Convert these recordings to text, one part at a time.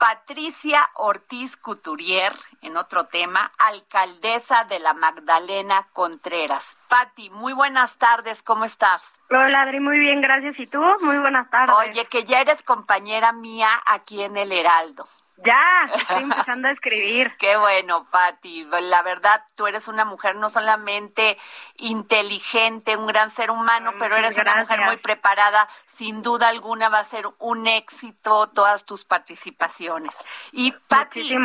Patricia Ortiz Couturier, en otro tema, alcaldesa de la Magdalena Contreras. Pati, muy buenas tardes, ¿cómo estás? Hola Adri, muy bien, gracias. ¿Y tú? Muy buenas tardes. Oye, que ya eres compañera mía aquí en El Heraldo. Ya, estoy empezando a escribir. Qué bueno, Patti. La verdad, tú eres una mujer no solamente inteligente, un gran ser humano, pero eres una mujer muy preparada. Sin duda alguna va a ser un éxito todas tus participaciones. Y Patti,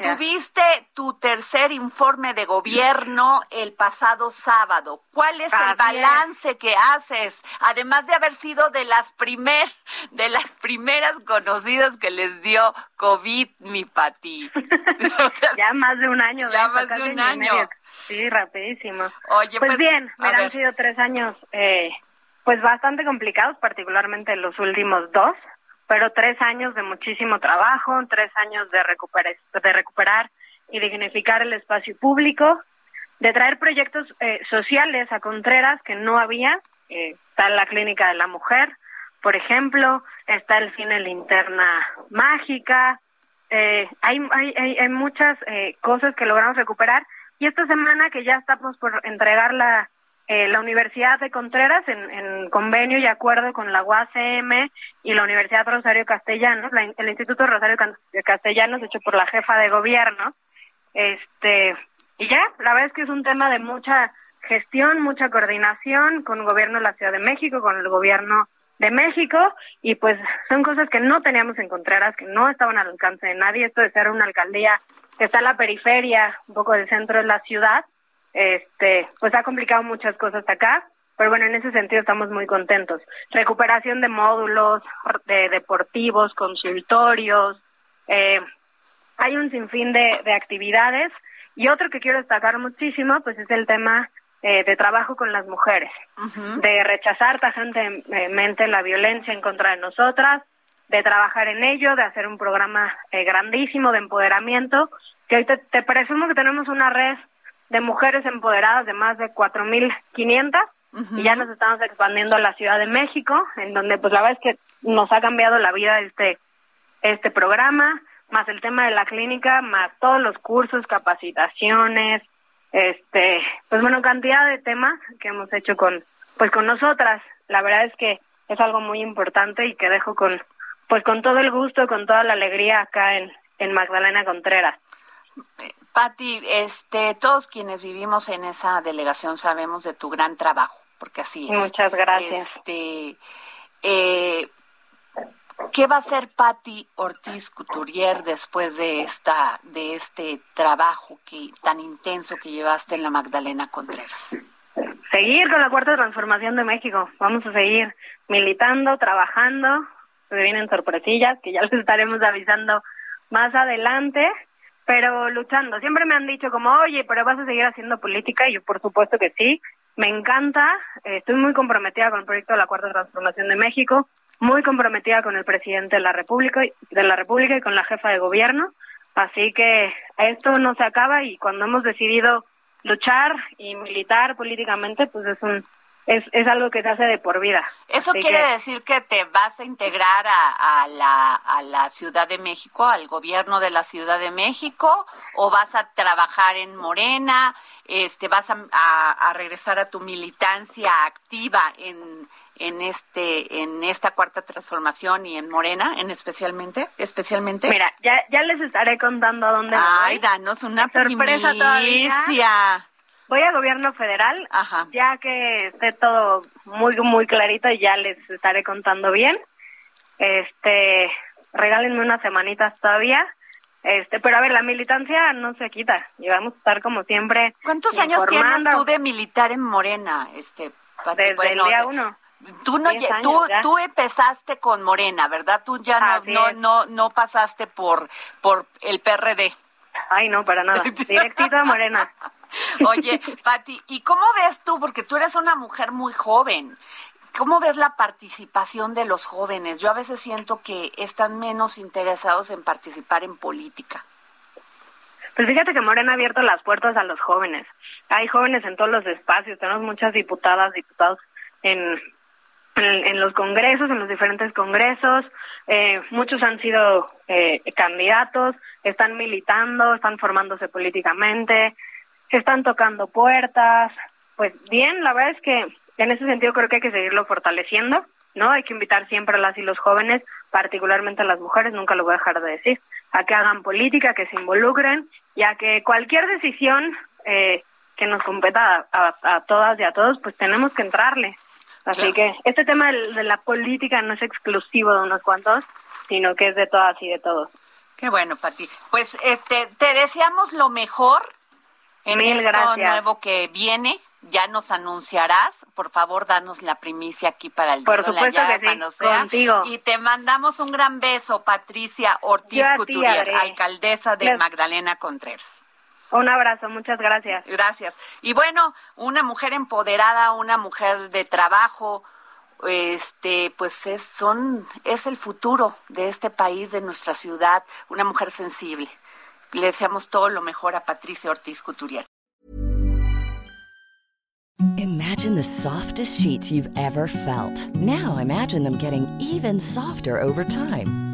tuviste tu tercer informe de gobierno el pasado sábado. ¿Cuál es el es. balance que haces? Además de haber sido de las primer, de las primeras conocidas que les dio COVID, mi Pati. O sea, Ya más de un año. Ya más de un año. Sí, rapidísimo. Oye, pues, pues, bien, ver. han sido tres años, eh, pues bastante complicados, particularmente los últimos dos, pero tres años de muchísimo trabajo, tres años de recuperar, de recuperar y dignificar el espacio público, de traer proyectos eh, sociales a Contreras que no había. Eh, está la Clínica de la Mujer, por ejemplo, está el cine Linterna Mágica, eh, hay, hay, hay, muchas eh, cosas que logramos recuperar. Y esta semana que ya estamos por entregar la, eh, la Universidad de Contreras en, en convenio y acuerdo con la UACM y la Universidad Rosario Castellanos, la- el Instituto Rosario Castellanos hecho por la jefa de gobierno, este y ya, la verdad es que es un tema de mucha gestión, mucha coordinación con el gobierno de la Ciudad de México, con el gobierno de México y pues son cosas que no teníamos en Contreras, que no estaban al alcance de nadie, esto de ser una alcaldía que está en la periferia, un poco del centro de la ciudad, este, pues ha complicado muchas cosas acá, pero bueno, en ese sentido estamos muy contentos. Recuperación de módulos, de deportivos, consultorios, eh, hay un sinfín de, de actividades. Y otro que quiero destacar muchísimo, pues es el tema eh, de trabajo con las mujeres, de rechazar tajantemente la violencia en contra de nosotras, de trabajar en ello, de hacer un programa eh, grandísimo de empoderamiento, que hoy te, te presumo que tenemos una red de mujeres empoderadas de más de 4.500 y ya nos estamos expandiendo a la Ciudad de México, en donde pues la verdad es que nos ha cambiado la vida este este programa, más el tema de la clínica, más todos los cursos, capacitaciones, este, pues bueno, cantidad de temas que hemos hecho con, pues con nosotras. La verdad es que es algo muy importante y que dejo con, pues con todo el gusto, con toda la alegría acá en, en Magdalena Contreras. Pati, este, todos quienes vivimos en esa delegación sabemos de tu gran trabajo, porque así es. Muchas gracias. Este, eh, ¿Qué va a hacer Patti Ortiz Couturier después de esta, de este trabajo que tan intenso que llevaste en la Magdalena Contreras? Seguir con la cuarta transformación de México. Vamos a seguir militando, trabajando. Se vienen sorpresillas que ya les estaremos avisando más adelante, pero luchando. Siempre me han dicho como, oye, pero vas a seguir haciendo política y yo por supuesto que sí. Me encanta. Estoy muy comprometida con el proyecto de la cuarta transformación de México, muy comprometida con el presidente de la República, y- de la República y con la jefa de gobierno. Así que esto no se acaba y cuando hemos decidido luchar y militar políticamente, pues es un es, es algo que se hace de por vida. ¿Eso Así quiere que- decir que te vas a integrar a, a la, a la Ciudad de México, al gobierno de la Ciudad de México, o vas a trabajar en Morena? Este, ¿Vas a, a- a regresar a tu militancia activa en, en, este, en esta cuarta transformación y en Morena, en especialmente? especialmente? Mira, ya, ya les estaré contando a dónde Ay, voy. danos una Sorpresa todavía. primicia. Voy a gobierno federal, Ajá. ya que esté todo muy, muy clarito y ya les estaré contando bien. Este, regálenme unas semanitas todavía. Este, pero a ver, la militancia no se quita y vamos a estar como siempre. ¿Cuántos años tienes tú de militar en Morena, este, Desde el día uno. Tú no tú, tú empezaste con Morena, ¿verdad? Tú ya no, no, no, no pasaste por por el PRD. Ay, no, para nada. Directito a Morena. Oye, Pati, ¿y cómo ves tú? Porque tú eres una mujer muy joven. ¿Cómo ves la participación de los jóvenes? Yo a veces siento que están menos interesados en participar en política. Pues fíjate que Morena ha abierto las puertas a los jóvenes. Hay jóvenes en todos los espacios. Tenemos muchas diputadas, diputados en, en, los congresos, en los diferentes congresos. Eh, muchos han sido eh, candidatos, están militando, están formándose políticamente, están tocando puertas. Pues bien, la verdad es que en ese sentido creo que hay que seguirlo fortaleciendo, ¿no? Hay que invitar siempre a las y los jóvenes, particularmente a las mujeres, nunca lo voy a dejar de decir, a que hagan política, que se involucren y a que cualquier decisión eh, que nos competa a, todas y a todos, pues tenemos que entrarle. Así que este tema de, la política no es exclusivo de unos cuantos, sino que es de todas y de todos. Qué bueno, Pati. Pues este, te deseamos lo mejor en esto nuevo que viene. Ya nos anunciarás. Por favor, danos la primicia aquí para el Por supuesto que sí, contigo. Y te mandamos un gran beso, Patricia Ortiz Couturier, alcaldesa de Magdalena Contreras. Un abrazo, muchas gracias. Gracias. Y bueno, una mujer empoderada, una mujer de trabajo, este, pues es, son, es el futuro de este país, de nuestra ciudad, una mujer sensible. Le deseamos todo lo mejor a Patricia Ortiz Couturier. Imagine the softest sheets you've ever felt. Now imagine them getting even softer over time.